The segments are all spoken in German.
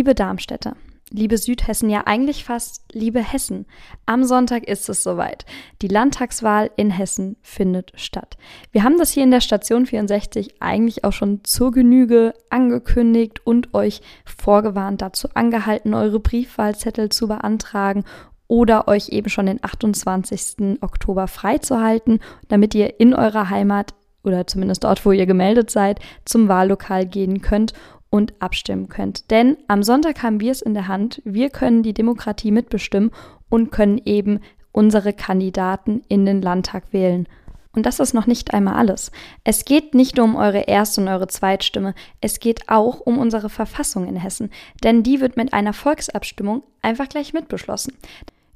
Liebe Darmstädter, liebe Südhessen, ja eigentlich fast liebe Hessen. Am Sonntag ist es soweit. Die Landtagswahl in Hessen findet statt. Wir haben das hier in der Station 64 eigentlich auch schon zur Genüge angekündigt und euch vorgewarnt, dazu angehalten, eure Briefwahlzettel zu beantragen oder euch eben schon den 28. Oktober freizuhalten, damit ihr in eurer Heimat oder zumindest dort, wo ihr gemeldet seid, zum Wahllokal gehen könnt und abstimmen könnt. Denn am Sonntag haben wir es in der Hand. Wir können die Demokratie mitbestimmen und können eben unsere Kandidaten in den Landtag wählen. Und das ist noch nicht einmal alles. Es geht nicht nur um eure Erst- und eure Zweitstimme, es geht auch um unsere Verfassung in Hessen, denn die wird mit einer Volksabstimmung einfach gleich mitbeschlossen.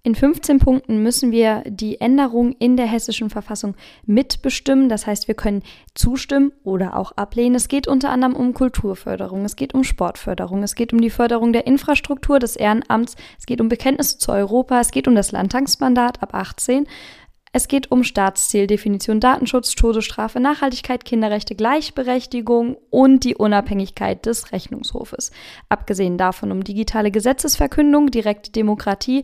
In 15 Punkten müssen wir die Änderung in der hessischen Verfassung mitbestimmen. Das heißt, wir können zustimmen oder auch ablehnen. Es geht unter anderem um Kulturförderung, es geht um Sportförderung, es geht um die Förderung der Infrastruktur des Ehrenamts, es geht um Bekenntnisse zu Europa, es geht um das Landtagsmandat ab 18. Es geht um Staatszieldefinition, Datenschutz, Todesstrafe, Nachhaltigkeit, Kinderrechte, Gleichberechtigung und die Unabhängigkeit des Rechnungshofes. Abgesehen davon um digitale Gesetzesverkündung, direkte Demokratie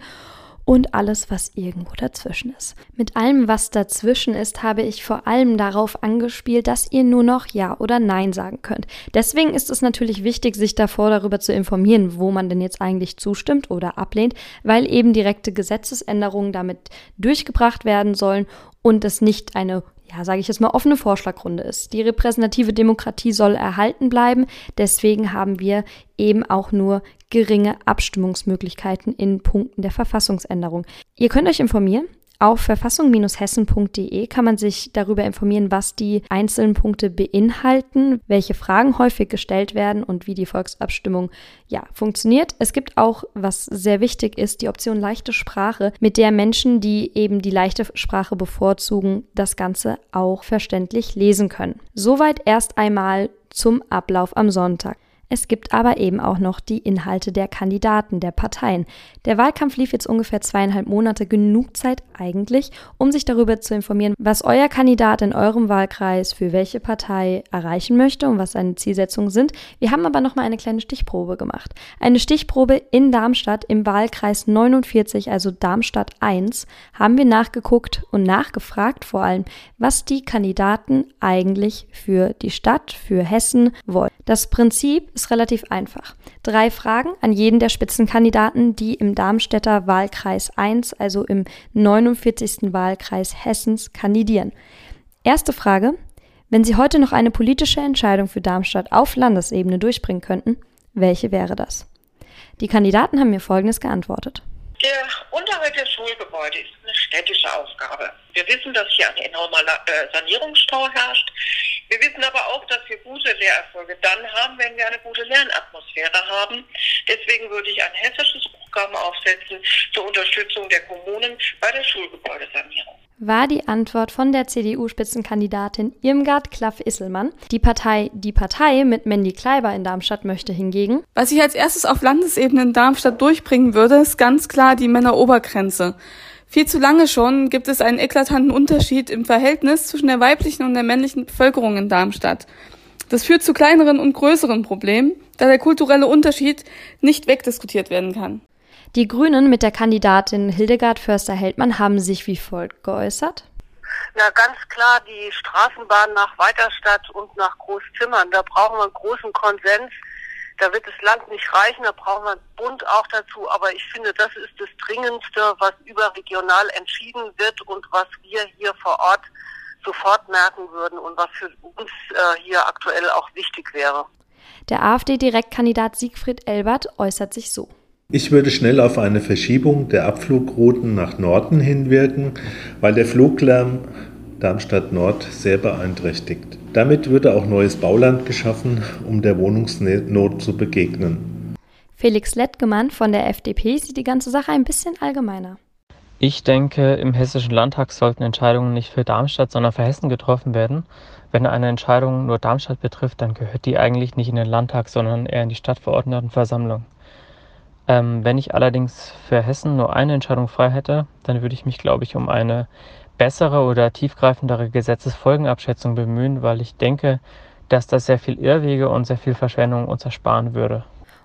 und alles, was irgendwo dazwischen ist. Mit allem, was dazwischen ist, habe ich vor allem darauf angespielt, dass ihr nur noch Ja oder Nein sagen könnt. Deswegen ist es natürlich wichtig, sich davor darüber zu informieren, wo man denn jetzt eigentlich zustimmt oder ablehnt, weil eben direkte Gesetzesänderungen damit durchgebracht werden sollen und es nicht eine ja, sage ich jetzt mal, offene Vorschlagrunde ist. Die repräsentative Demokratie soll erhalten bleiben. Deswegen haben wir eben auch nur geringe Abstimmungsmöglichkeiten in Punkten der Verfassungsänderung. Ihr könnt euch informieren. Auf verfassung-hessen.de kann man sich darüber informieren, was die einzelnen Punkte beinhalten, welche Fragen häufig gestellt werden und wie die Volksabstimmung ja funktioniert. Es gibt auch, was sehr wichtig ist, die Option leichte Sprache, mit der Menschen, die eben die leichte Sprache bevorzugen, das Ganze auch verständlich lesen können. Soweit erst einmal zum Ablauf am Sonntag. Es gibt aber eben auch noch die Inhalte der Kandidaten, der Parteien. Der Wahlkampf lief jetzt ungefähr zweieinhalb Monate, genug Zeit eigentlich, um sich darüber zu informieren, was euer Kandidat in eurem Wahlkreis für welche Partei erreichen möchte und was seine Zielsetzungen sind. Wir haben aber noch mal eine kleine Stichprobe gemacht. Eine Stichprobe in Darmstadt im Wahlkreis 49, also Darmstadt 1, haben wir nachgeguckt und nachgefragt vor allem, was die Kandidaten eigentlich für die Stadt, für Hessen wollen. Das Prinzip ist relativ einfach. Drei Fragen an jeden der Spitzenkandidaten, die im Darmstädter Wahlkreis 1, also im 49. Wahlkreis Hessens, kandidieren. Erste Frage. Wenn Sie heute noch eine politische Entscheidung für Darmstadt auf Landesebene durchbringen könnten, welche wäre das? Die Kandidaten haben mir Folgendes geantwortet. Der Unterhalt der Schulgebäude ist eine städtische Aufgabe. Wir wissen, dass hier ein enormer äh, Sanierungsstau herrscht. Wir wissen aber auch, dass wir gute Lehrerfolge dann haben, wenn wir eine gute Lernatmosphäre haben. Deswegen würde ich ein hessisches Programm aufsetzen zur Unterstützung der Kommunen bei der Schulgebäudesanierung war die Antwort von der CDU-Spitzenkandidatin Irmgard Klaff-Isselmann. Die Partei Die Partei mit Mandy Kleiber in Darmstadt möchte hingegen. Was ich als erstes auf Landesebene in Darmstadt durchbringen würde, ist ganz klar die Männerobergrenze. Viel zu lange schon gibt es einen eklatanten Unterschied im Verhältnis zwischen der weiblichen und der männlichen Bevölkerung in Darmstadt. Das führt zu kleineren und größeren Problemen, da der kulturelle Unterschied nicht wegdiskutiert werden kann. Die Grünen mit der Kandidatin Hildegard Förster-Heldmann haben sich wie folgt geäußert. Na, ganz klar die Straßenbahn nach Weiterstadt und nach Großzimmern. Da brauchen wir einen großen Konsens da wird das Land nicht reichen, da brauchen wir Bund auch dazu. Aber ich finde, das ist das Dringendste, was überregional entschieden wird und was wir hier vor Ort sofort merken würden und was für uns äh, hier aktuell auch wichtig wäre. Der AfD-Direktkandidat Siegfried Elbert äußert sich so. Ich würde schnell auf eine Verschiebung der Abflugrouten nach Norden hinwirken, weil der Fluglärm Darmstadt Nord sehr beeinträchtigt. Damit würde auch neues Bauland geschaffen, um der Wohnungsnot zu begegnen. Felix Lettgemann von der FDP sieht die ganze Sache ein bisschen allgemeiner. Ich denke, im Hessischen Landtag sollten Entscheidungen nicht für Darmstadt, sondern für Hessen getroffen werden. Wenn eine Entscheidung nur Darmstadt betrifft, dann gehört die eigentlich nicht in den Landtag, sondern eher in die Stadtverordnetenversammlung. Ähm, wenn ich allerdings für Hessen nur eine Entscheidung frei hätte, dann würde ich mich, glaube ich, um eine bessere oder tiefgreifendere Gesetzesfolgenabschätzung bemühen, weil ich denke, dass das sehr viel Irrwege und sehr viel Verschwendung uns ersparen würde.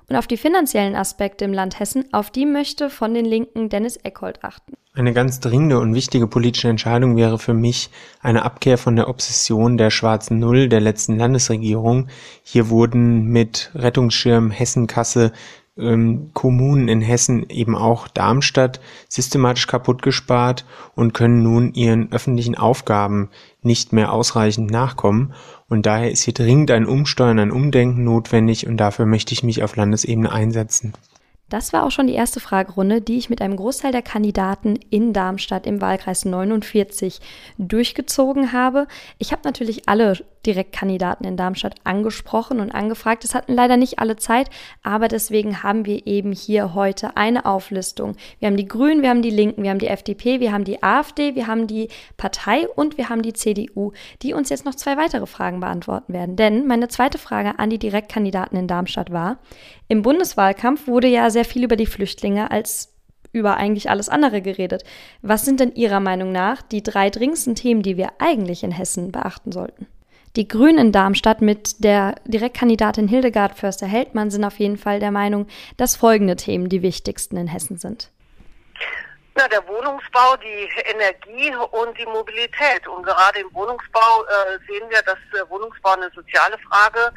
Und auf die finanziellen Aspekte im Land Hessen, auf die möchte von den Linken Dennis Eckhold achten. Eine ganz dringende und wichtige politische Entscheidung wäre für mich eine Abkehr von der Obsession der schwarzen Null der letzten Landesregierung. Hier wurden mit Rettungsschirm, Hessenkasse, ähm, Kommunen in Hessen, eben auch Darmstadt, systematisch kaputt gespart und können nun ihren öffentlichen Aufgaben nicht mehr ausreichend nachkommen. Und daher ist hier dringend ein Umsteuern, ein Umdenken notwendig und dafür möchte ich mich auf Landesebene einsetzen. Das war auch schon die erste Fragerunde, die ich mit einem Großteil der Kandidaten in Darmstadt im Wahlkreis 49 durchgezogen habe. Ich habe natürlich alle Direktkandidaten in Darmstadt angesprochen und angefragt. Es hatten leider nicht alle Zeit, aber deswegen haben wir eben hier heute eine Auflistung. Wir haben die Grünen, wir haben die Linken, wir haben die FDP, wir haben die AfD, wir haben die Partei und wir haben die CDU, die uns jetzt noch zwei weitere Fragen beantworten werden. Denn meine zweite Frage an die Direktkandidaten in Darmstadt war, im Bundeswahlkampf wurde ja sehr viel über die Flüchtlinge als über eigentlich alles andere geredet. Was sind denn Ihrer Meinung nach die drei dringendsten Themen, die wir eigentlich in Hessen beachten sollten? Die Grünen in Darmstadt mit der Direktkandidatin Hildegard Förster-Heldmann sind auf jeden Fall der Meinung, dass folgende Themen die wichtigsten in Hessen sind. Na, der Wohnungsbau, die Energie und die Mobilität. Und gerade im Wohnungsbau äh, sehen wir, dass äh, Wohnungsbau eine soziale Frage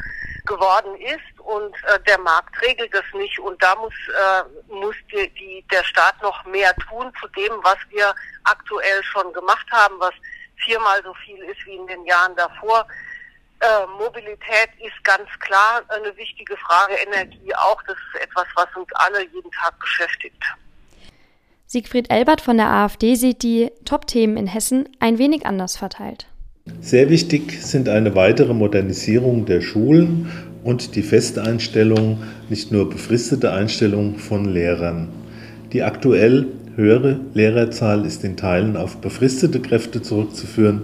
geworden ist und äh, der Markt regelt das nicht. Und da muss, äh, muss die, die, der Staat noch mehr tun zu dem, was wir aktuell schon gemacht haben, was viermal so viel ist wie in den Jahren davor. Äh, Mobilität ist ganz klar eine wichtige Frage, Energie auch. Das ist etwas, was uns alle jeden Tag beschäftigt. Siegfried Elbert von der AfD sieht die Top-Themen in Hessen ein wenig anders verteilt. Sehr wichtig sind eine weitere Modernisierung der Schulen und die Festeinstellung, nicht nur befristete Einstellung von Lehrern. Die aktuell höhere Lehrerzahl ist in Teilen auf befristete Kräfte zurückzuführen,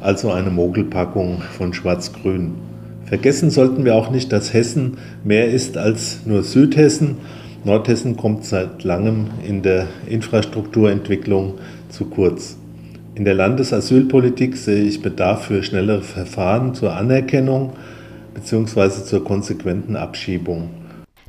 also eine Mogelpackung von Schwarz-Grün. Vergessen sollten wir auch nicht, dass Hessen mehr ist als nur Südhessen. Nordhessen kommt seit langem in der Infrastrukturentwicklung zu kurz. In der Landesasylpolitik sehe ich Bedarf für schnellere Verfahren zur Anerkennung bzw. zur konsequenten Abschiebung.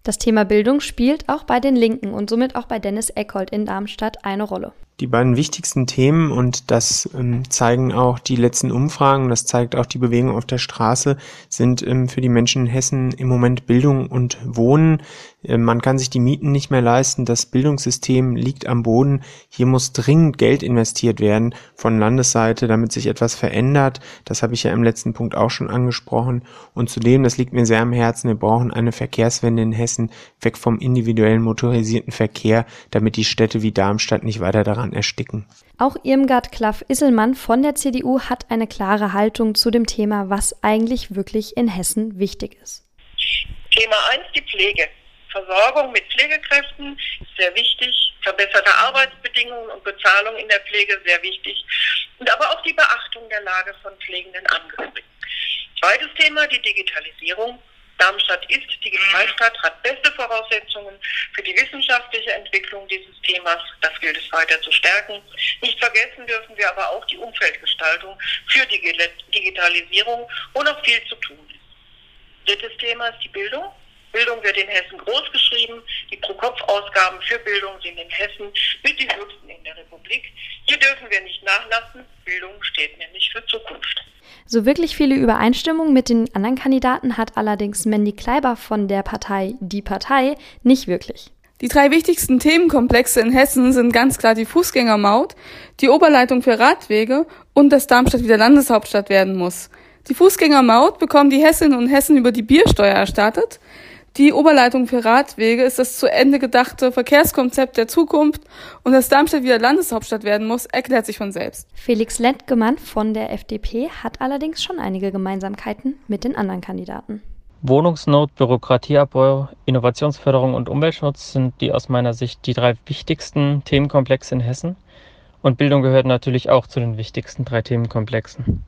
Das Thema Bildung spielt auch bei den Linken und somit auch bei Dennis Eckhold in Darmstadt eine Rolle die beiden wichtigsten Themen, und das ähm, zeigen auch die letzten Umfragen, das zeigt auch die Bewegung auf der Straße, sind ähm, für die Menschen in Hessen im Moment Bildung und Wohnen. Ähm, man kann sich die Mieten nicht mehr leisten, das Bildungssystem liegt am Boden. Hier muss dringend Geld investiert werden von Landesseite, damit sich etwas verändert. Das habe ich ja im letzten Punkt auch schon angesprochen. Und zudem, das liegt mir sehr am Herzen, wir brauchen eine Verkehrswende in Hessen, weg vom individuellen motorisierten Verkehr, damit die Städte wie Darmstadt nicht weiter daran Jahren ersticken. Auch Irmgard Klaff-Isselmann von der CDU hat eine klare Haltung zu dem Thema, was eigentlich wirklich in Hessen wichtig ist. Thema 1, die Pflege. Versorgung mit Pflegekräften ist sehr wichtig, verbesserte Arbeitsbedingungen und Bezahlung in der Pflege sehr wichtig und aber auch die Beachtung der Lage von pflegenden Angehörigen. Zweites Thema, die Digitalisierung. Darmstadt ist Digitalstadt, hat beste Voraussetzungen für die wissenschaftliche Entwicklung dieses Themas. Das gilt es weiter zu stärken. Nicht vergessen dürfen wir aber auch die Umfeldgestaltung für die Digitalisierung, wo noch viel zu tun ist. Drittes Thema ist die Bildung. Bildung wird in Hessen großgeschrieben. Die Pro-Kopf-Ausgaben für Bildung sind in Hessen mit die höchsten in der Republik. Hier dürfen wir nicht nachlassen. Bildung steht nämlich für Zukunft. So wirklich viele Übereinstimmungen mit den anderen Kandidaten hat allerdings Mandy Kleiber von der Partei Die Partei nicht wirklich. Die drei wichtigsten Themenkomplexe in Hessen sind ganz klar die Fußgängermaut, die Oberleitung für Radwege und dass Darmstadt wieder Landeshauptstadt werden muss. Die Fußgängermaut bekommen die Hessinnen und Hessen über die Biersteuer erstattet. Die Oberleitung für Radwege ist das zu Ende gedachte Verkehrskonzept der Zukunft und dass Darmstadt wieder Landeshauptstadt werden muss, erklärt sich von selbst. Felix Lentgemann von der FDP hat allerdings schon einige Gemeinsamkeiten mit den anderen Kandidaten. Wohnungsnot, Bürokratieabbau, Innovationsförderung und Umweltschutz sind die aus meiner Sicht die drei wichtigsten Themenkomplexe in Hessen. Und Bildung gehört natürlich auch zu den wichtigsten drei Themenkomplexen.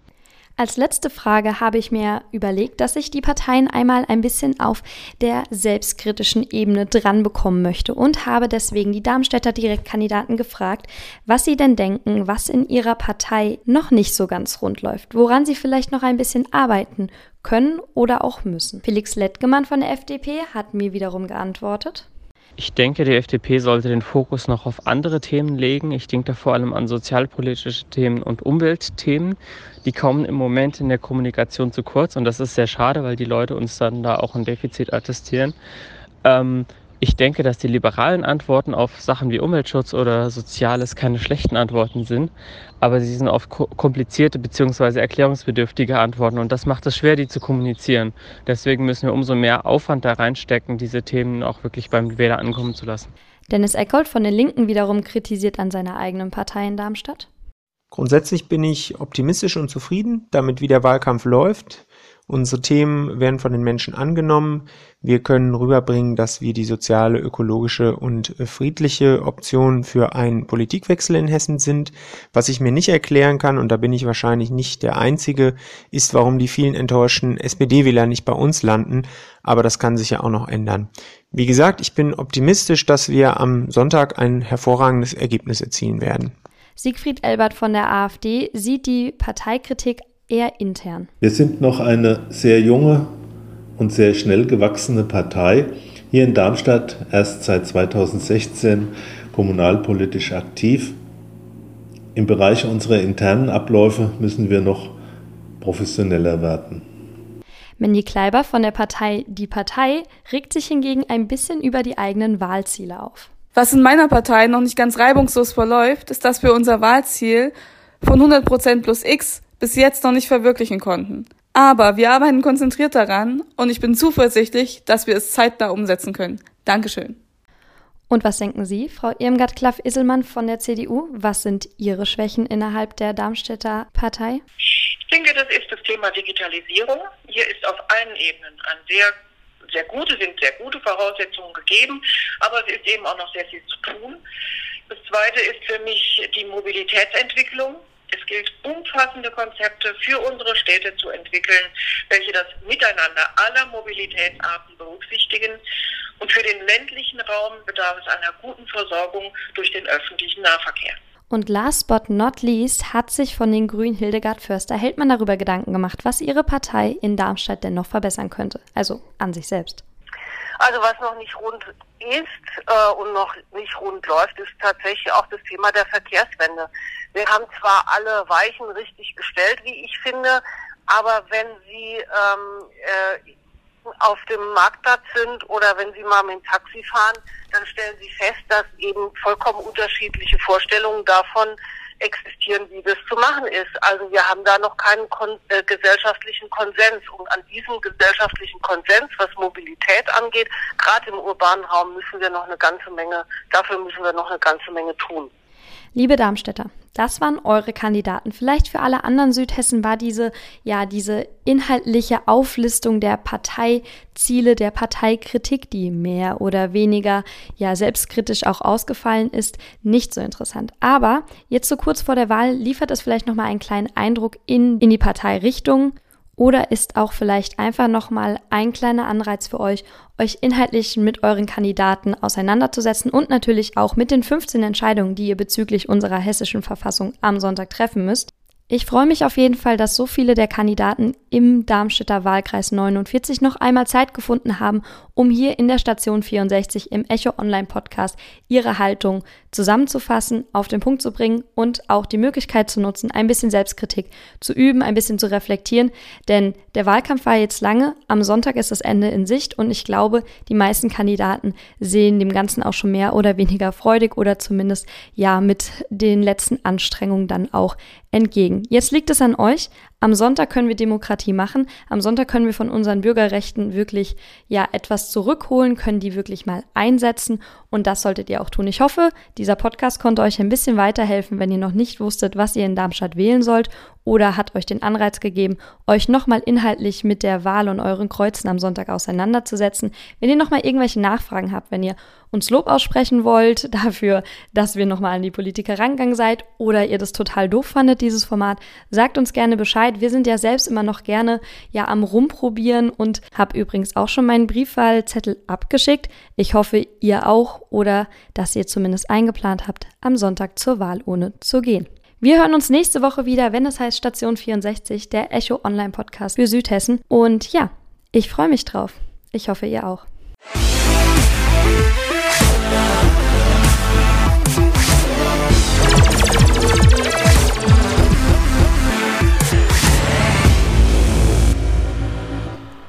Als letzte Frage habe ich mir überlegt, dass ich die Parteien einmal ein bisschen auf der selbstkritischen Ebene dran bekommen möchte und habe deswegen die Darmstädter Direktkandidaten gefragt, was sie denn denken, was in ihrer Partei noch nicht so ganz rund läuft, woran sie vielleicht noch ein bisschen arbeiten können oder auch müssen. Felix Lettgemann von der FDP hat mir wiederum geantwortet. Ich denke, die FDP sollte den Fokus noch auf andere Themen legen. Ich denke da vor allem an sozialpolitische Themen und Umweltthemen. Die kommen im Moment in der Kommunikation zu kurz und das ist sehr schade, weil die Leute uns dann da auch ein Defizit attestieren. Ähm, ich denke, dass die liberalen Antworten auf Sachen wie Umweltschutz oder Soziales keine schlechten Antworten sind, aber sie sind oft komplizierte bzw. erklärungsbedürftige Antworten und das macht es schwer, die zu kommunizieren. Deswegen müssen wir umso mehr Aufwand da reinstecken, diese Themen auch wirklich beim Wähler ankommen zu lassen. Dennis Eckholt von den Linken wiederum kritisiert an seiner eigenen Partei in Darmstadt. Grundsätzlich bin ich optimistisch und zufrieden damit, wie der Wahlkampf läuft. Unsere Themen werden von den Menschen angenommen. Wir können rüberbringen, dass wir die soziale, ökologische und äh, friedliche Option für einen Politikwechsel in Hessen sind. Was ich mir nicht erklären kann, und da bin ich wahrscheinlich nicht der Einzige, ist, warum die vielen enttäuschten SPD-Wähler nicht bei uns landen. Aber das kann sich ja auch noch ändern. Wie gesagt, ich bin optimistisch, dass wir am Sonntag ein hervorragendes Ergebnis erzielen werden. Siegfried Elbert von der AfD sieht die Parteikritik eher intern. Wir sind noch eine sehr junge und sehr schnell gewachsene Partei. Hier in Darmstadt erst seit 2016 kommunalpolitisch aktiv. Im Bereich unserer internen Abläufe müssen wir noch professioneller werden. Mandy Kleiber von der Partei Die Partei regt sich hingegen ein bisschen über die eigenen Wahlziele auf. Was in meiner Partei noch nicht ganz reibungslos verläuft, ist, dass wir unser Wahlziel von 100% plus X bis jetzt noch nicht verwirklichen konnten. Aber wir arbeiten konzentriert daran und ich bin zuversichtlich, dass wir es zeitnah umsetzen können. Dankeschön. Und was denken Sie, Frau Irmgard-Klaff-Isselmann von der CDU? Was sind Ihre Schwächen innerhalb der Darmstädter Partei? Ich denke, das ist das Thema Digitalisierung. Hier ist auf allen Ebenen ein sehr, sehr gute, sind sehr gute Voraussetzungen gegeben, aber es ist eben auch noch sehr viel zu tun. Das zweite ist für mich die Mobilitätsentwicklung. Es gilt, umfassende Konzepte für unsere Städte zu entwickeln, welche das Miteinander aller Mobilitätsarten berücksichtigen. Und für den ländlichen Raum bedarf es einer guten Versorgung durch den öffentlichen Nahverkehr. Und last but not least hat sich von den Grünen Hildegard Förster-Heldmann darüber Gedanken gemacht, was ihre Partei in Darmstadt denn noch verbessern könnte. Also an sich selbst. Also was noch nicht rund ist äh, und noch nicht rund läuft, ist tatsächlich auch das Thema der Verkehrswende. Wir haben zwar alle Weichen richtig gestellt, wie ich finde, aber wenn Sie ähm, äh, auf dem Marktplatz sind oder wenn Sie mal mit dem Taxi fahren, dann stellen Sie fest, dass eben vollkommen unterschiedliche Vorstellungen davon existieren, wie das zu machen ist. Also wir haben da noch keinen kon äh, gesellschaftlichen Konsens. Und an diesem gesellschaftlichen Konsens, was Mobilität angeht, gerade im urbanen Raum, müssen wir noch eine ganze Menge, dafür müssen wir noch eine ganze Menge tun. Liebe Darmstädter, das waren eure Kandidaten. Vielleicht für alle anderen Südhessen war diese, ja, diese inhaltliche Auflistung der Parteiziele, der Parteikritik, die mehr oder weniger, ja, selbstkritisch auch ausgefallen ist, nicht so interessant. Aber jetzt so kurz vor der Wahl liefert es vielleicht nochmal einen kleinen Eindruck in, in die Parteirichtung oder ist auch vielleicht einfach nochmal ein kleiner Anreiz für euch, euch inhaltlich mit euren Kandidaten auseinanderzusetzen und natürlich auch mit den 15 Entscheidungen, die ihr bezüglich unserer hessischen Verfassung am Sonntag treffen müsst. Ich freue mich auf jeden Fall, dass so viele der Kandidaten im Darmstädter Wahlkreis 49 noch einmal Zeit gefunden haben, um hier in der Station 64 im Echo Online Podcast ihre Haltung zusammenzufassen, auf den Punkt zu bringen und auch die Möglichkeit zu nutzen, ein bisschen Selbstkritik zu üben, ein bisschen zu reflektieren. Denn der Wahlkampf war jetzt lange, am Sonntag ist das Ende in Sicht und ich glaube, die meisten Kandidaten sehen dem Ganzen auch schon mehr oder weniger freudig oder zumindest ja mit den letzten Anstrengungen dann auch entgegen. Jetzt liegt es an euch. Am Sonntag können wir Demokratie machen. Am Sonntag können wir von unseren Bürgerrechten wirklich ja etwas zurückholen, können die wirklich mal einsetzen und das solltet ihr auch tun. Ich hoffe, dieser Podcast konnte euch ein bisschen weiterhelfen, wenn ihr noch nicht wusstet, was ihr in Darmstadt wählen sollt oder hat euch den Anreiz gegeben, euch nochmal inhaltlich mit der Wahl und euren Kreuzen am Sonntag auseinanderzusetzen. Wenn ihr nochmal irgendwelche Nachfragen habt, wenn ihr uns Lob aussprechen wollt dafür, dass wir nochmal an die Politiker rangegangen seid oder ihr das total doof fandet, dieses Format, sagt uns gerne Bescheid. Wir sind ja selbst immer noch gerne ja am rumprobieren und habe übrigens auch schon meinen Briefwahlzettel abgeschickt. Ich hoffe, ihr auch oder dass ihr zumindest eingeplant habt, am Sonntag zur Wahlurne zu gehen. Wir hören uns nächste Woche wieder, wenn es heißt Station 64, der Echo Online Podcast für Südhessen. Und ja, ich freue mich drauf. Ich hoffe, ihr auch.